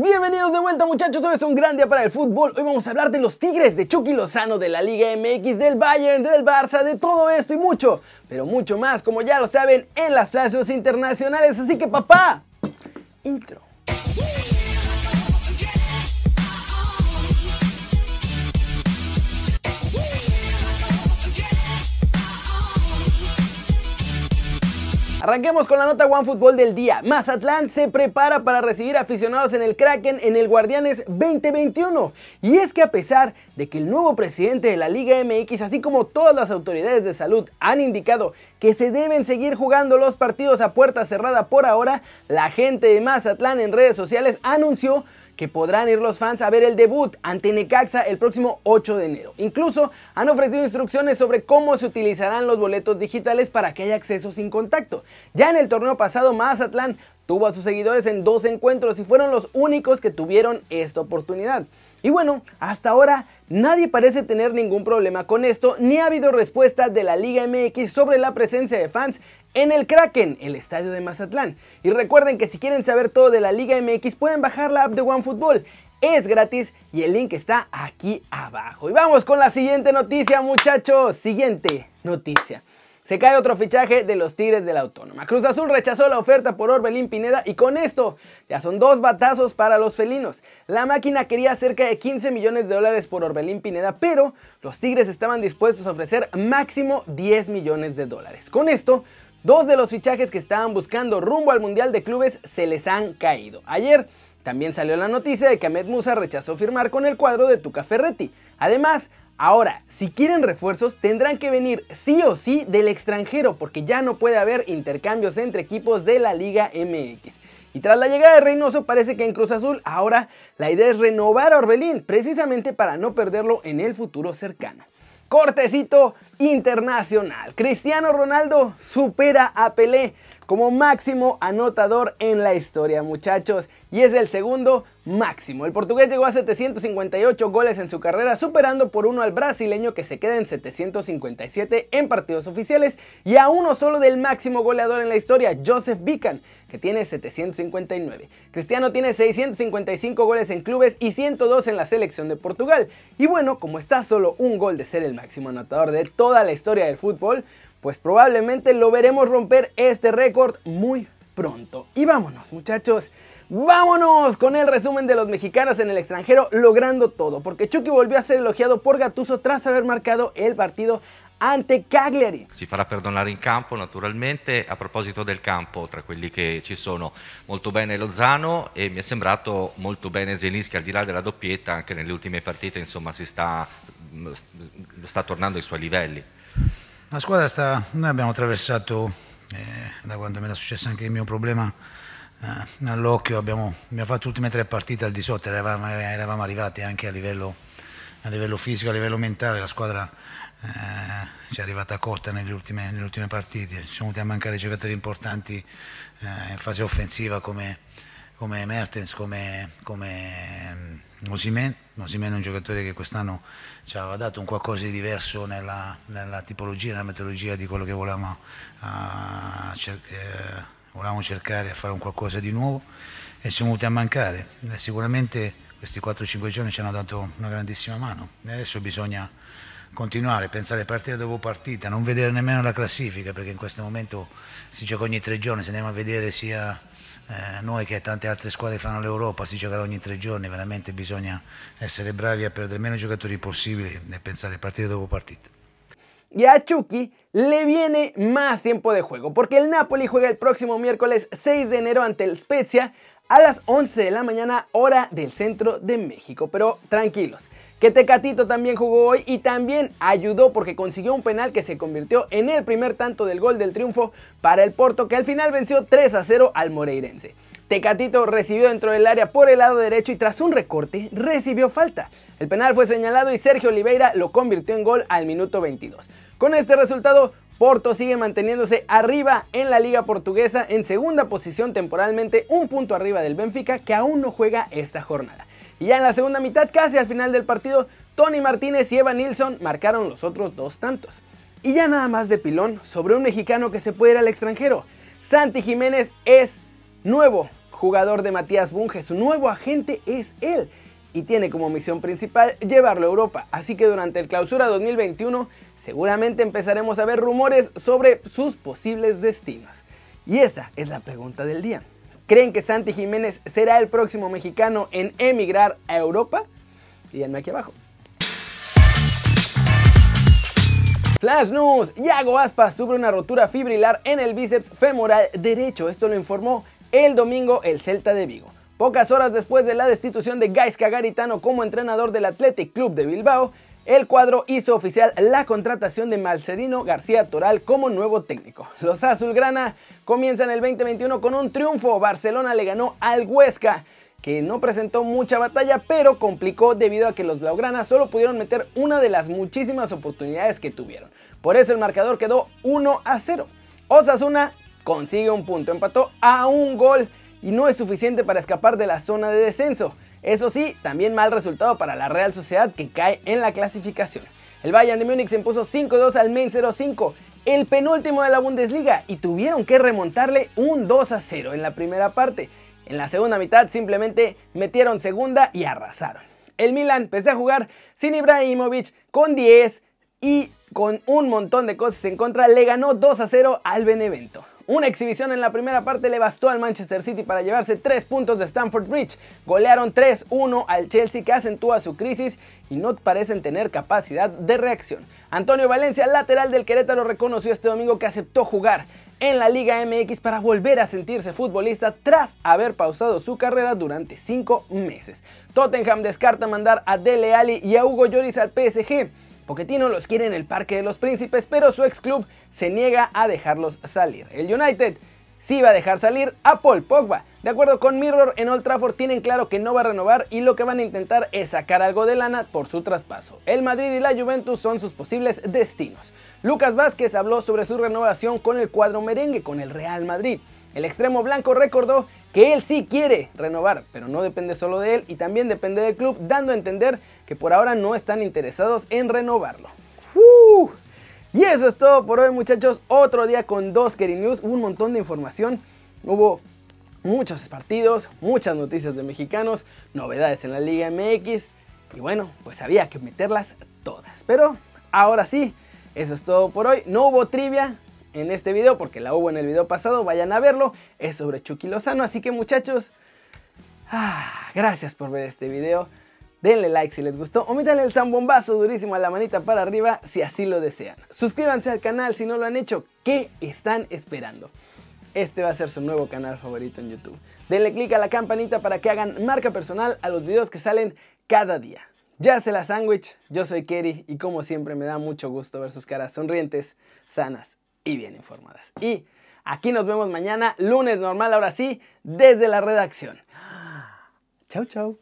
Bienvenidos de vuelta muchachos, hoy es un gran día para el fútbol. Hoy vamos a hablar de los Tigres, de Chucky Lozano, de la Liga MX, del Bayern, del Barça, de todo esto y mucho, pero mucho más, como ya lo saben, en las flashes internacionales. Así que papá, intro. Arranquemos con la nota One Fútbol del día. Mazatlán se prepara para recibir aficionados en el Kraken en el Guardianes 2021. Y es que a pesar de que el nuevo presidente de la Liga MX, así como todas las autoridades de salud, han indicado que se deben seguir jugando los partidos a puerta cerrada por ahora, la gente de Mazatlán en redes sociales anunció que podrán ir los fans a ver el debut ante Necaxa el próximo 8 de enero. Incluso han ofrecido instrucciones sobre cómo se utilizarán los boletos digitales para que haya acceso sin contacto. Ya en el torneo pasado Mazatlán tuvo a sus seguidores en dos encuentros y fueron los únicos que tuvieron esta oportunidad. Y bueno, hasta ahora nadie parece tener ningún problema con esto, ni ha habido respuesta de la Liga MX sobre la presencia de fans en el Kraken, el estadio de Mazatlán. Y recuerden que si quieren saber todo de la Liga MX pueden bajar la app de OneFootball. Es gratis y el link está aquí abajo. Y vamos con la siguiente noticia muchachos. Siguiente noticia. Se cae otro fichaje de los Tigres de la Autónoma. Cruz Azul rechazó la oferta por Orbelín Pineda y con esto ya son dos batazos para los felinos. La máquina quería cerca de 15 millones de dólares por Orbelín Pineda, pero los Tigres estaban dispuestos a ofrecer máximo 10 millones de dólares. Con esto, Dos de los fichajes que estaban buscando rumbo al Mundial de Clubes se les han caído. Ayer también salió la noticia de que Ahmed Musa rechazó firmar con el cuadro de Tuca Ferretti. Además, ahora, si quieren refuerzos, tendrán que venir sí o sí del extranjero, porque ya no puede haber intercambios entre equipos de la Liga MX. Y tras la llegada de Reynoso, parece que en Cruz Azul ahora la idea es renovar a Orbelín, precisamente para no perderlo en el futuro cercano. Cortecito internacional. Cristiano Ronaldo supera a Pelé como máximo anotador en la historia, muchachos. Y es el segundo máximo. El portugués llegó a 758 goles en su carrera, superando por uno al brasileño que se queda en 757 en partidos oficiales y a uno solo del máximo goleador en la historia, Joseph Bican, que tiene 759. Cristiano tiene 655 goles en clubes y 102 en la selección de Portugal. Y bueno, como está solo un gol de ser el máximo anotador de toda la historia del fútbol, pues probablemente lo veremos romper este récord muy pronto. Y vámonos, muchachos. Vámonos con el resumen de los mexicanos en el extranjero logrando todo, porque Chucky volvió a ser elogiado por Gattuso tras haber marcado el partido ante Cagliari. Si farà perdonare in campo naturalmente, a proposito del campo, tra quelli che ci sono, molto bene Lozano e mi è sembrato molto bene Zelinski al di là della doppietta, anche nelle ultime partite insomma si sta, sta tornando ai suoi livelli. La squadra sta, noi abbiamo attraversato, eh, da quando mi era successo anche il mio problema eh, all'occhio, abbiamo, abbiamo, fatto le ultime tre partite al di sotto, eravamo, eravamo arrivati anche a livello, a livello, fisico, a livello mentale, la squadra eh, ci è arrivata corta nelle ultime, nelle ultime partite, ci sono venuti a mancare giocatori importanti eh, in fase offensiva come, come Mertens, come, come Osimen. Osimen è un giocatore che quest'anno ci aveva dato un qualcosa di diverso nella, nella tipologia, nella metodologia di quello che volevamo, uh, cer eh, volevamo, cercare a fare un qualcosa di nuovo e siamo venuti a mancare. E sicuramente questi 4-5 giorni ci hanno dato una grandissima mano e adesso bisogna continuare, pensare partita dopo partita, non vedere nemmeno la classifica perché in questo momento si gioca ogni tre giorni, se andiamo a vedere sia eh, noi che tante altre squadre fanno l'Europa, si giocherà ogni tre giorni, veramente bisogna essere bravi a perdere meno giocatori possibili e pensare partita dopo partita. Y a Chucky le viene más tiempo de juego, porque el Napoli juega el próximo miércoles 6 de enero ante el Spezia a las 11 de la mañana hora del centro de México. Pero tranquilos, que Tecatito también jugó hoy y también ayudó porque consiguió un penal que se convirtió en el primer tanto del gol del triunfo para el Porto que al final venció 3 a 0 al Moreirense. Tecatito recibió dentro del área por el lado derecho y tras un recorte recibió falta. El penal fue señalado y Sergio Oliveira lo convirtió en gol al minuto 22. Con este resultado, Porto sigue manteniéndose arriba en la liga portuguesa en segunda posición temporalmente, un punto arriba del Benfica que aún no juega esta jornada. Y ya en la segunda mitad, casi al final del partido, Tony Martínez y Evan Nilsson marcaron los otros dos tantos. Y ya nada más de pilón sobre un mexicano que se puede ir al extranjero. Santi Jiménez es nuevo jugador de Matías Bunge, su nuevo agente es él y tiene como misión principal llevarlo a Europa. Así que durante el clausura 2021 seguramente empezaremos a ver rumores sobre sus posibles destinos. Y esa es la pregunta del día. ¿Creen que Santi Jiménez será el próximo mexicano en emigrar a Europa? Díganme aquí abajo. Flash News, Yago Aspas sufre una rotura fibrilar en el bíceps femoral derecho. Esto lo informó el domingo el Celta de Vigo. Pocas horas después de la destitución de Gaisca Garitano como entrenador del Athletic Club de Bilbao, el cuadro hizo oficial la contratación de Marcelino García Toral como nuevo técnico. Los azulgrana comienzan el 2021 con un triunfo. Barcelona le ganó al Huesca que no presentó mucha batalla, pero complicó debido a que los Blaugrana solo pudieron meter una de las muchísimas oportunidades que tuvieron. Por eso el marcador quedó 1 a 0. Osasuna consigue un punto, empató a un gol y no es suficiente para escapar de la zona de descenso. Eso sí, también mal resultado para la Real Sociedad que cae en la clasificación. El Bayern de Múnich se impuso 5-2 al Main 05, el penúltimo de la Bundesliga, y tuvieron que remontarle un 2-0 en la primera parte. En la segunda mitad simplemente metieron segunda y arrasaron. El Milan, pese a jugar sin Ibrahimovic, con 10 y con un montón de cosas en contra, le ganó 2 a 0 al Benevento. Una exhibición en la primera parte le bastó al Manchester City para llevarse 3 puntos de Stamford Bridge. Golearon 3-1 al Chelsea que acentúa su crisis y no parecen tener capacidad de reacción. Antonio Valencia, lateral del Querétaro, reconoció este domingo que aceptó jugar en la Liga MX para volver a sentirse futbolista tras haber pausado su carrera durante 5 meses. Tottenham descarta mandar a Dele Alli y a Hugo Lloris al PSG. Pochettino los quiere en el Parque de los Príncipes, pero su ex club se niega a dejarlos salir. El United sí va a dejar salir a Paul Pogba. De acuerdo con Mirror, en Old Trafford tienen claro que no va a renovar y lo que van a intentar es sacar algo de lana por su traspaso. El Madrid y la Juventus son sus posibles destinos. Lucas Vázquez habló sobre su renovación con el cuadro merengue con el Real Madrid. El extremo blanco recordó que él sí quiere renovar, pero no depende solo de él y también depende del club, dando a entender que por ahora no están interesados en renovarlo. Y eso es todo por hoy muchachos, otro día con dos Kerry News, hubo un montón de información, hubo muchos partidos, muchas noticias de mexicanos, novedades en la Liga MX y bueno, pues había que meterlas todas. Pero ahora sí, eso es todo por hoy. No hubo trivia en este video porque la hubo en el video pasado. Vayan a verlo. Es sobre Chucky Lozano. Así que muchachos, ah, gracias por ver este video. Denle like si les gustó o métanle el zambombazo durísimo a la manita para arriba si así lo desean. Suscríbanse al canal si no lo han hecho. ¿Qué están esperando? Este va a ser su nuevo canal favorito en YouTube. Denle click a la campanita para que hagan marca personal a los videos que salen cada día. Ya se la sándwich, yo soy Kerry y como siempre me da mucho gusto ver sus caras sonrientes, sanas y bien informadas. Y aquí nos vemos mañana, lunes normal, ahora sí, desde la redacción. Chau, chau.